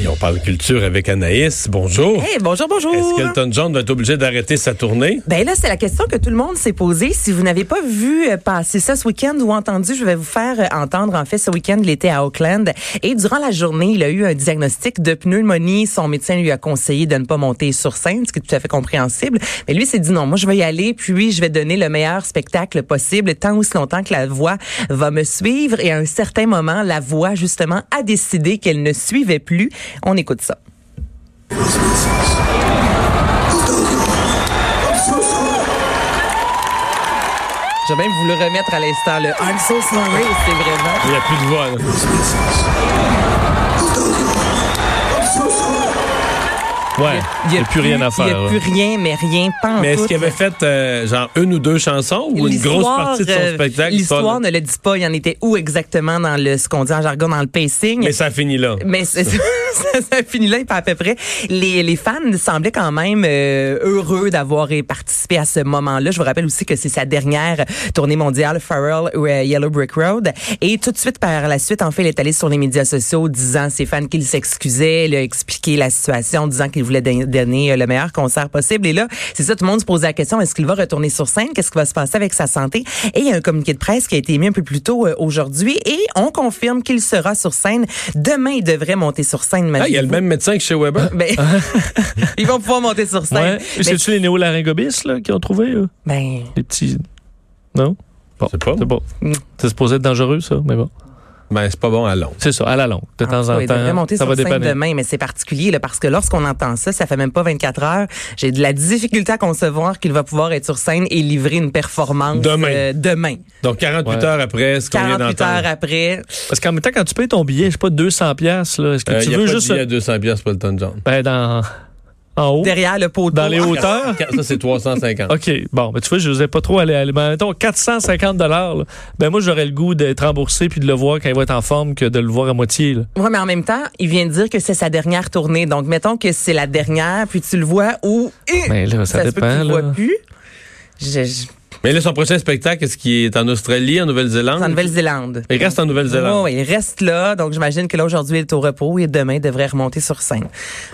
Et on parle culture avec Anaïs. Bonjour. Hey, bonjour, bonjour. Est-ce qu'Elton John va être obligé d'arrêter sa tournée? Ben là, c'est la question que tout le monde s'est posée. Si vous n'avez pas vu euh, passer ça ce week-end ou entendu, je vais vous faire euh, entendre. En fait, ce week-end, il était à Auckland et durant la journée, il a eu un diagnostic de pneumonie. Son médecin lui a conseillé de ne pas monter sur scène, ce qui est tout à fait compréhensible. Mais lui s'est dit non, moi je vais y aller, puis je vais donner le meilleur spectacle possible, tant ou si longtemps que la voix va me suivre. Et à un certain moment, la voix justement a décidé qu'elle ne suivait plus. On écoute ça. Je même vous le remettre à l'instant. Le I'm so sorry, c'est vraiment. Il n'y a plus de voix. Là. Ouais, il n'y a, plus rien à faire. Il n'y a plus rien, mais rien, pas Mais est-ce qu'il avait fait euh, genre une ou deux chansons ou une grosse partie de son euh, spectacle? L'histoire ne le dit pas. Il en était où exactement dans le ce qu'on dit en jargon dans le pacing? Mais ça a fini là. Mais ça, ça a fini là, pas à peu près. Les, les fans semblaient quand même euh, heureux d'avoir participé à ce moment-là. Je vous rappelle aussi que c'est sa dernière tournée mondiale, Pharrell ou euh, Yellow Brick Road. Et tout de suite, par la suite, en fait, il est allé sur les médias sociaux disant à ses fans qu'il s'excusait, il a expliqué la situation, disant qu'il voulait don- donner euh, le meilleur concert possible. Et là, c'est ça, tout le monde se posait la question, est-ce qu'il va retourner sur scène? Qu'est-ce qui va se passer avec sa santé? Et il y a un communiqué de presse qui a été émis un peu plus tôt euh, aujourd'hui et on confirme qu'il sera sur scène. Demain, il devrait monter sur scène. Ah, il y a le même médecin que chez Weber? Ben, ils vont pouvoir monter sur scène. Ouais. Mais- C'est-tu les néolaryngobistes là, qui ont trouvé? ben, Les petits. Non? Bon, sais pas. C'est bon. Mm. C'est supposé être dangereux, ça, mais bon. Ben, c'est pas bon à long. C'est ça, à la longue. De en temps en temps, monter ça sur va scène dépanner. demain, mais c'est particulier là, parce que lorsqu'on entend ça, ça fait même pas 24 heures. J'ai de la difficulté à concevoir qu'il va pouvoir être sur scène et livrer une performance Demain. euh, demain. Donc, 48 Ouais. heures après, ce qu'on vient 48 d'entendre? heures après. Parce qu'en même temps, quand tu payes ton billet, je sais pas, 200 pièces là, est-ce que Euh, tu a veux pas juste... de billet à 200 pièces pour Elton John. Ben, dans... En haut? Derrière le poteau. Dans les hauteurs? Ça, c'est 350. OK, bon, ben tu vois, je n'osais pas trop aller, aller ben, mettons 450 dollars. Ben moi, j'aurais le goût d'être remboursé puis de le voir quand il va être en forme que de le voir à moitié. Là. Oui, mais en même temps, il vient de dire que c'est sa dernière tournée. Donc, mettons que c'est la dernière, puis tu le vois ou Mais là, ça, se peut que dépend. tu le vois là. plus. Je, je- Mais là, son prochain spectacle, est-ce qu'il est en Australie, en Nouvelle-Zélande? en Nouvelle-Zélande. Il reste en Nouvelle-Zélande. Oui, il reste là. Donc, j'imagine que là, aujourd'hui, il est au repos et demain, il devrait remonter sur scène.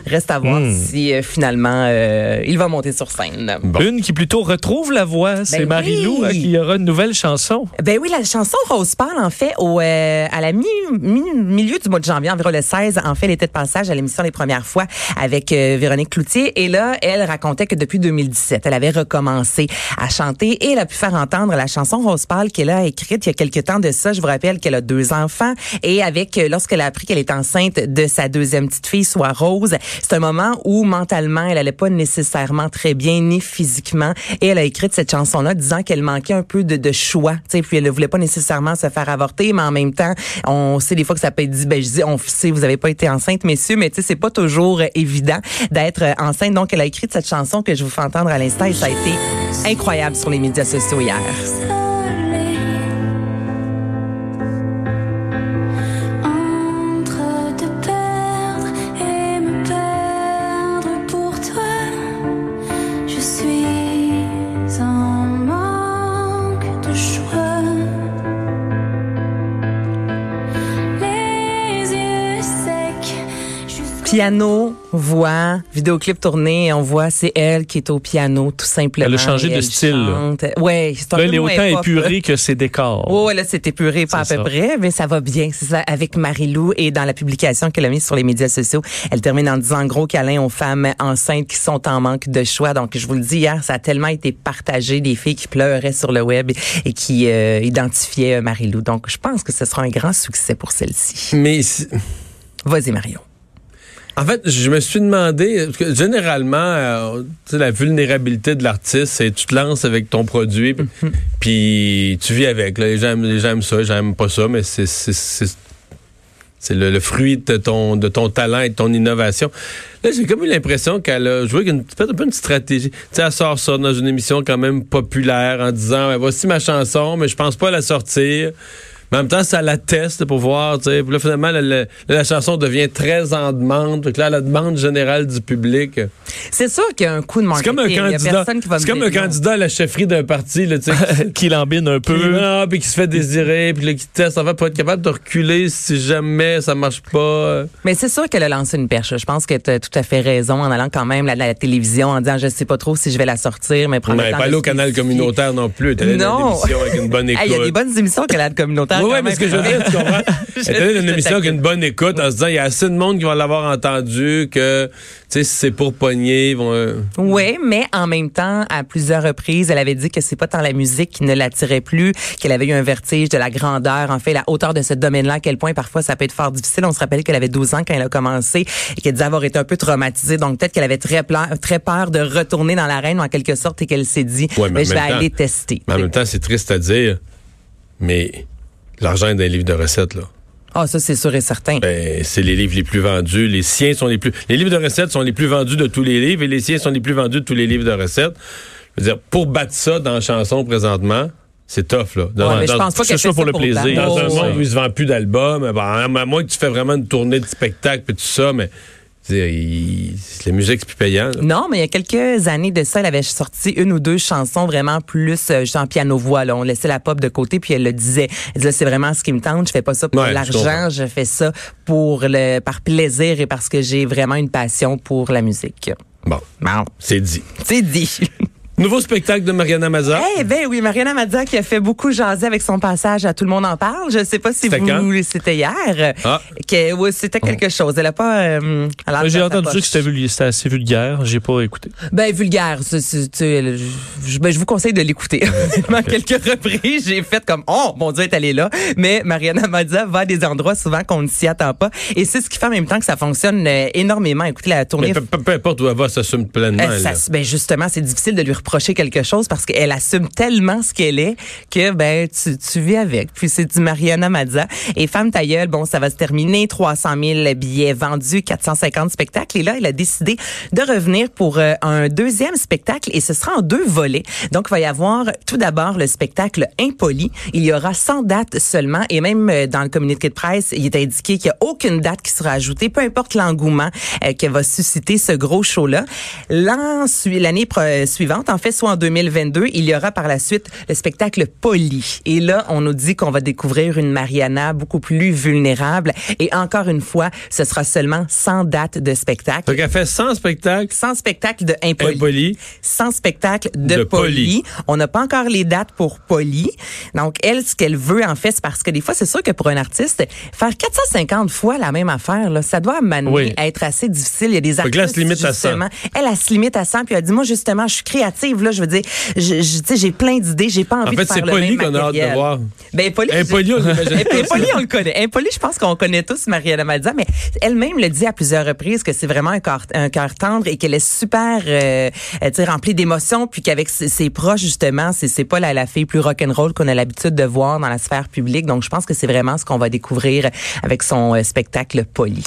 Reste à voir Hmm. si euh, finalement, euh, il va monter sur scène. Bon. Une qui plutôt retrouve la voix, c'est Ben Marie-Lou oui. hein, qui aura une nouvelle chanson. Ben oui, la chanson Rose parle, en fait, au, euh, à la mi, mi- milieu du mois de janvier, environ le 16, en fait, elle était de passage à l'émission les premières fois avec euh, Véronique Cloutier. Et là, elle racontait que depuis 2017, elle avait recommencé à chanter et elle a pu faire entendre la chanson Rose Pâle qu'elle a écrite il y a quelques temps de ça. Je vous rappelle qu'elle a deux enfants et avec, euh, lorsqu'elle a appris qu'elle est enceinte de sa deuxième petite fille, soit Rose, c'est un moment où mentalement, elle allait pas nécessairement très bien, ni physiquement. Et elle a écrit cette chanson-là disant qu'elle manquait un peu de, de choix. Tu sais, puis elle ne voulait pas nécessairement se faire avorter, mais en même temps, on sait des fois que ça peut être dit, ben je dis, on sait, vous avez pas été enceinte, messieurs, mais tu sais, c'est pas toujours euh, évident d'être euh, enceinte. Donc, elle a écrit cette chanson que je vous fais entendre à l'instant et ça a été incroyable sur les médias sociaux Piano, voix, vidéoclip tourné, on voit c'est elle qui est au piano tout simplement. Elle a changé de style. Ouais, c'est un Là, peu elle est autant épurée que ses décors. Oh, ouais, là, c'est épuré, pas à peu près, mais ça va bien. C'est ça, avec Marie-Lou et dans la publication qu'elle a mise sur les médias sociaux, elle termine en disant gros câlin aux femmes enceintes qui sont en manque de choix. Donc, je vous le dis hier, ça a tellement été partagé, des filles qui pleuraient sur le web et qui euh, identifiaient euh, Marie-Lou. Donc, je pense que ce sera un grand succès pour celle-ci. Mais Vas-y, Mario. En fait, je me suis demandé, parce que généralement, euh, tu sais, la vulnérabilité de l'artiste, c'est tu te lances avec ton produit, puis- puis tu vis avec. là. Les, gens, aiment- les gens aiment ça, les gens aiment pas ça, mais c'est le, le fruit de ton, de ton talent et de ton innovation. Là, j'ai comme eu l'impression qu'elle a joué avec une, peut-être un peu une stratégie. Tu sais, elle sort ça dans une émission quand même populaire en disant, voici ma chanson, mais je pense pas la sortir. En même temps, ça la teste pour voir, tu sais. Puis là, finalement, la chanson devient très en demande. Fait que là, la demande générale du public. C'est sûr qu'il y a un coup de C'est marketing. comme un a candidat. va C'est me comme un candidat à la chefferie d'un parti, là, tu sais. qui l'embine un peu. non, puis qui se fait désirer, puis là, qui teste, en fait, pour être capable de reculer si jamais ça marche pas. Mais c'est sûr qu'elle a lancé une perche. Je pense que tu as tout à fait raison en allant quand même à la, télévision en disant je sais pas trop si je vais la sortir, mais prendre Mais le temps pas aller au canal communautaire non plus. Allé dans Non. une émission avec une bonne écoute. Hey, Il y a des bonnes émissions qu'elle a de communautaire. Oui, mais ce que je veux dire, tu comprends? Elle je une émission avec une bonne écoute en se disant, il y a assez de monde qui va l'avoir entendu que, sais, c'est pour pogner, ils vont... euh, Oui, mais en même temps, à plusieurs reprises, elle avait dit que c'est pas tant la musique qui ne l'attirait plus, qu'elle avait eu un vertige de la grandeur, en fait, la hauteur de ce domaine-là, à quel point parfois ça peut être fort difficile. On se rappelle qu'elle avait 12 ans quand elle a commencé et qu'elle disait avoir été un peu traumatisée. Donc peut-être qu'elle avait très, peur de retourner dans l'arène en quelque sorte et qu'elle s'est dit, Ouais, mais mais en je vais temps- aller tester. Mais en même temps, c'est triste à dire, mais l'argent est dans les livres de recettes, là. Ah, ça, c'est sûr et certain. Ben, c'est les livres les plus vendus. Les siens sont les plus... Les livres de recettes sont les plus vendus de tous les livres et les siens sont les plus vendus de tous les livres de recettes. Je veux dire, pour battre ça dans la chanson présentement, c'est tough, là. Dans, Ouais, mais je pense pas que ce pour le plaisir. dans un monde où il se vend plus d'albums, ben, à moins que tu fais vraiment une tournée de spectacles et tout ça, mais il- la musique, c'est plus payant. là. Non, mais il y a quelques années de ça, elle avait sorti une ou deux chansons vraiment plus euh, genre piano-voix. On laissait la pop de côté, puis elle le disait. Elle disait, c'est vraiment ce qui me tente. Je fais pas ça pour Ouais, l'argent, je fais ça pour le par plaisir et parce que j'ai vraiment une passion pour la musique. Bon, Bon, c'est dit. c'est dit. Nouveau spectacle de Mariana Mazza. Eh ben oui, Mariana Mazza qui a fait beaucoup jaser avec son passage à Tout le monde en parle. Je sais pas si vous c'était hier. Ah. Que oui, c'était quelque chose. Elle a pas euh, J'ai entendu dire que c'était vulgaire, c'était assez vulgaire. J'ai pas écouté. Ben vulgaire, c'est- c'est- tu sais, je, je- ben, je vous conseille de l'écouter. À quelques reprises, j'ai fait comme oh mon Dieu, elle est allée là. Mais Mariana Mazza va à des endroits souvent qu'on ne s'y attend pas, et c'est ce qui fait en même temps que ça fonctionne euh, énormément. Écoutez la tournée. Mais peu, importe où elle va, elle s'assume pleinement. Là. s'ass- ben justement, c'est difficile de lui reprocher quelque chose parce qu'elle assume tellement ce qu'elle est que ben tu, vis avec. Puis c'est du Mariana Mazza et Femme Tailleul, bon ça va se terminer 300 000 billets vendus, 450 spectacles et là elle a décidé de revenir pour euh, un deuxième spectacle et ce sera en deux volets. Donc il va y avoir tout d'abord le spectacle Impoli. Il y aura 100 dates seulement et même euh, dans le communiqué de presse, il est indiqué qu'il n'y a aucune date qui sera ajoutée, peu importe l'engouement euh, que va susciter ce gros show-là. L'année suivante, en fait, soit en 2022, il y aura par la suite le spectacle Poli. Et là, on nous dit qu'on va découvrir une Mariana beaucoup plus vulnérable. Et encore une fois, ce sera seulement 100 dates de spectacle. Donc, elle fait 100 spectacles 100 spectacles de Impoli. impolis. 100 spectacles de, De Poli. Poli. On n'a pas encore les dates pour Poli. Donc, elle, ce qu'elle veut, en fait, c'est parce que des fois, c'est sûr que pour un artiste, faire 450 fois la même affaire, là, ça doit amener Oui. à être assez difficile. Il y a des artistes, là, elle se limite à 100. justement, elle, elle se limite à 100, puis elle dit, moi, justement, je suis créative, là, je veux dire, je, je- j'ai plein d'idées, j'ai pas envie En de fait, faire le Poli même qu'on a hâte de voir. Ben, Poli, Impoli, on on le connaît. Impoli, je pense qu'on connaît tous Mariana Mazza, mais elle-même le dit à plusieurs reprises que c'est vraiment un cœur, un cœur tendre et qu'elle est super, euh, remplie d'émotions, puis qu'avec ses, ses proches, justement, c'est, c'est pas la, la fille plus rock'n'roll qu'on a l'habitude de voir dans la sphère publique. Donc, je pense que c'est vraiment ce qu'on va découvrir avec son euh, spectacle Poli.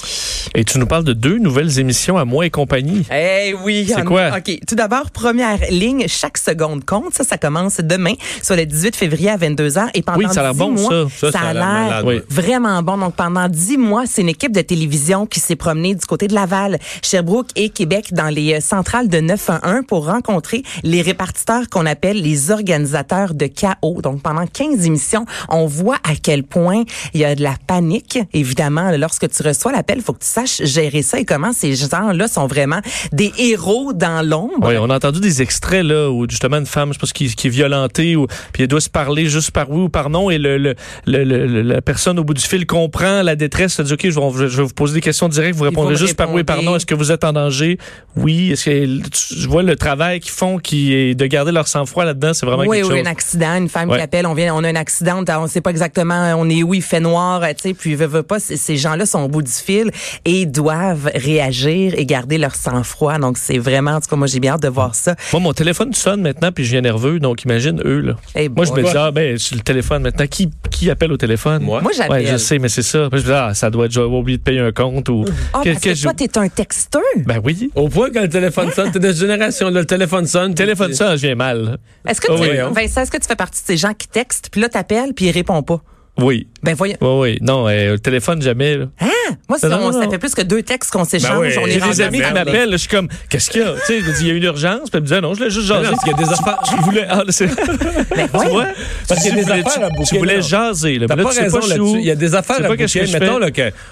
Et tu nous parles de deux nouvelles émissions à moi et compagnie. Eh oui. C'est quoi? OK. Tout d'abord, première ligne, chaque seconde compte. Ça, ça commence demain, soit le 18 février à 22h. Et pendant Oui, ça a l'air 10 bon, mois, ça. Ça, ça a l'air oui. vraiment bon. Donc, pendant 10 mois, c'est une équipe de télévision qui s'est promenée du côté de Laval, Sherbrooke et Québec dans les euh, centrales de 911 pour rencontrer les répartiteurs qu'on appelle les organisateurs de chaos. Donc, pendant 15 émissions, on voit à quel point il y a de la panique. Évidemment, lorsque tu reçois l'appel, il faut que tu saches gérer ça et comment ces gens-là sont vraiment des héros dans l'ombre. Oui, on a entendu des extraits là où justement une femme, je pense, qui, qui est violentée ou puis elle doit se parler juste par oui ou par non et le, le, le- le- la personne au bout du fil comprend la détresse, se dit ok, je vais, je vais vous poser des questions directes, vous répondrez juste par oui et par non. Est-ce que vous êtes en danger? Oui. Est-ce que tu- je vois le travail qu'ils font, qui est de garder leur sang-froid là-dedans, c'est vraiment oui, quelque oui, chose. un accident, une femme Ouais. qui appelle, on vient, on a un accident, on sait pas exactement, on est où, il fait noir, tu sais, puis veut, veut pas, ces gens-là sont au bout du fil et doivent réagir et garder leur sang-froid. Donc c'est vraiment, en tout cas, moi j'ai bien hâte de voir ça. Moi, mon téléphone sonne maintenant, puis je viens nerveux, donc imagine eux là. Moi, je me dis ah ben sur le téléphone maintenant, qui qui appelle au téléphone? Moi. Moi, j'appelle. Ouais, je sais, mais c'est ça. Je me dis, ah, ça doit être j'ai oublié de payer un compte ou. Ah, que- parce que que je- toi, t'es un texteur. Ben oui. Au point quand le téléphone sonne, t'es de cette génération, là, le téléphone sonne. Téléphone puis- ça, je viens mal. Est-ce que, Ah tu, oui. Vincent, est-ce que tu fais partie de ces gens qui textent, puis là, t'appelles, puis ils répondent pas? Oui. Ben voyons. Oui, oui. Non, euh, le téléphone, jamais. Là. Hein? Moi, Non, non, ça non. fait plus que deux textes qu'on s'échange. oui, on est J'ai rendu des amis qui m'appellent, là, je suis comme, qu'est-ce qu'il y a? Tu sais, je me dis, il y a une urgence, puis elle me dit, ah non, je l'ai juste jasé. Non, parce qu'il y a des affaires- Tu voulais, ah, là, c'est, Ben tu voyons. vois? Parce qu'il y a Tu des voulais- affaires à tu- bouquer, Tu voulais jaser, là. T'as pas tu raison je là-dessus. Il y a des Tu affaires à bouquer. que je Mettons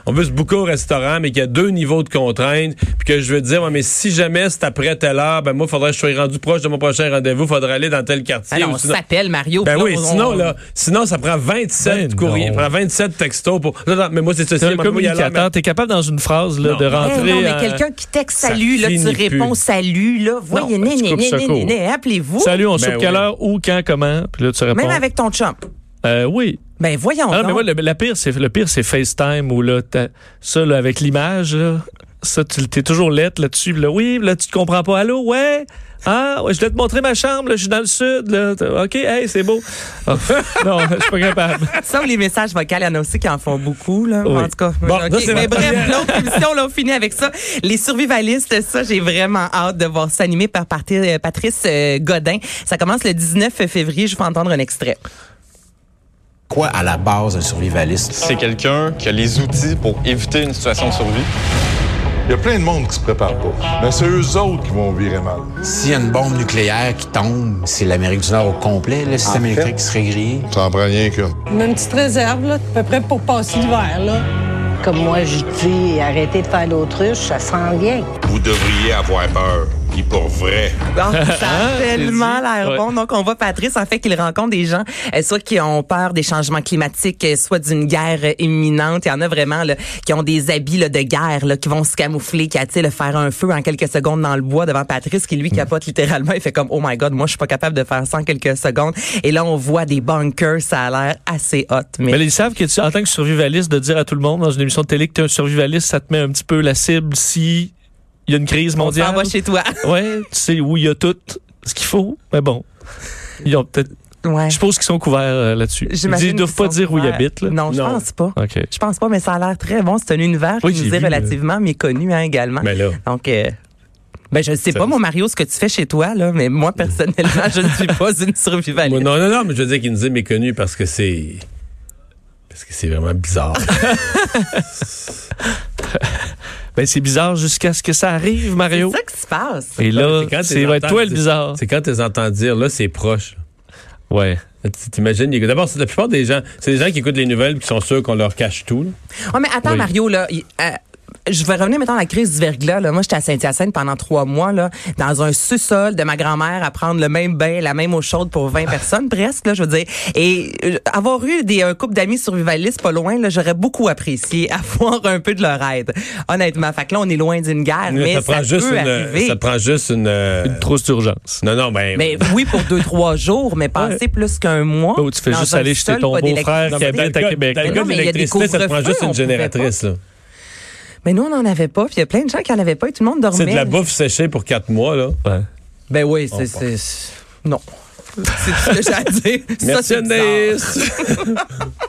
qu'on veut se booker au restaurant, mais qu'il y a deux niveaux de contraintes, puis que je veux dire, ouais, mais si jamais c'est après telle heure, ben moi, il faudrait que je sois rendu proche de mon prochain rendez-vous, il faudrait aller dans tel quartier. Ah non, ou on s'appelle Mario. Ben oui, sinon, on- là, sinon, ça prend 27 Ben courriers, non. ça prend 27 textos pour. Non, non, mais moi, c'est ceci. C'est un moi, il y a l'air- communicateur. T'es capable dans une phrase là, Non. de rentrer. non, mais en- quelqu'un qui texte salut, là, tu réponds plus. salut, là. Voyez, ben, né, né, né, appelez-vous. Salut, on Ben soupe oui. quelle heure, où, quand, comment. Puis là, tu réponds. Même avec ton chum. Euh, oui. Ben voyons Ah, donc. mais moi, le, la pire, c'est, le pire, c'est FaceTime où là, t'as- ça, là, avec l'image, là, ça, tu es toujours lettre là-dessus. Là, oui, là, tu te comprends pas. Allô, ouais? Ah, ouais, je vais te montrer ma chambre, là, je suis dans le sud, là. OK, hey, c'est beau. Ah, non, je suis pas capable. Ça ou les messages vocaux, il y en a aussi qui en font beaucoup. Là. Oui. En tout cas, Bon, ça, mais bref, l'autre émission, là, on finit avec ça. Les survivalistes, ça, j'ai vraiment hâte de voir animé par euh, Patrice euh, Godin. Ça commence le 19 février. Je vais entendre un extrait. Quoi à la base un survivaliste? C'est quelqu'un qui a les outils pour éviter une situation de survie. Il y a plein de monde qui se prépare pas. Mais c'est eux autres qui vont virer mal. S'il y a une bombe nucléaire qui tombe, c'est l'Amérique du Nord au complet, le système fait. électrique qui serait grillé. Ça en prend rien qu'une. Une petite réserve, là, à peu près pour passer l'hiver, là. Comme moi, je dis, arrêtez de faire l'autruche, ça sent bien. Vous devriez avoir peur. Puis pour vrai. Ah, ça a c'est tellement l'air Ouais. bon. Donc, on voit Patrice, en fait, qu'il rencontre des gens, euh, soit qui ont peur des changements climatiques, euh, soit d'une guerre euh, imminente. Il y en a vraiment là, qui ont des habits là, de guerre, là, qui vont se camoufler, qui, le faire un feu en quelques secondes dans le bois devant Patrice, qui lui capote littéralement. Il fait comme, oh my God, moi, je suis pas capable de faire ça en quelques secondes. Et là, on voit des bunkers. Ça a l'air assez hot. Mais, Mais ils savent que tu, en tant que survivaliste, de dire à tout le monde dans une émission de télé que tu es un survivaliste, ça te met un petit peu la cible si il y a une crise on mondiale. va chez toi. Ouais, tu sais où il y a tout ce qu'il faut. Mais bon, ils ont peut-être. Ouais. Je suppose qu'ils sont couverts euh, là-dessus. Ils ils doivent pas dire où ils habitent. Là. Non, je Non. pense pas. OK. Je pense pas, mais ça a l'air très bon. C'est un univers Oui, qui nous est vu, relativement méconnu hein, également. Ben là. Donc, euh, ben je sais Ça- pas, mon Mario, ce que tu fais chez toi, là, mais moi, personnellement, je ne suis pas une survivaliste. non, non, non, mais je veux dire qu'il nous est méconnu parce que c'est. Parce que c'est vraiment bizarre. Ben, c'est bizarre jusqu'à ce que ça arrive, C'est Mario. ça qui se passe. Et là, C'est c'est toi le bizarre. C'est quand tu les entends dire, là, c'est proche. Ouais. Tu- T'imagines, il y a- d'abord, c'est la plupart des gens, c'est des gens qui écoutent les nouvelles qui sont sûrs qu'on leur cache tout. là. Ouais, mais attends, Oui. Mario, là. Euh, je vais revenir maintenant à la crise du verglas. Là. Moi, j'étais à Saint-Hyacinthe pendant trois mois, là, dans un sous-sol de ma grand-mère à prendre le même bain, la même eau chaude pour 20 personnes, presque, là, je veux dire. Et euh, avoir eu des, un couple d'amis survivalistes pas loin, là, j'aurais beaucoup apprécié avoir un peu de leur aide. Honnêtement. Fait que là, on est loin d'une guerre, mais ça, prend juste peut une, arriver. ça prend juste une. euh, Une trousse d'urgence. Non, non, ben. Mais oui, pour deux, trois jours, mais passer plus qu'un mois. Oh, tu fais juste aller sol, ton beau-frère qui mais dans le habite à Québec. Dans le Mais cas non, de mais il y a des l'électricité, ça te prend juste une génératrice. là. Mais nous, on n'en avait pas. Puis il y a plein de gens qui en avaient pas et tout le monde dormait. C'est de la bouffe séchée pour quatre mois, là. Ouais. Ben oui, c'est. c'est- Non. C'est tout ce que j'ai à dire. Ça, Merci, c'est bizarre. Anaïs.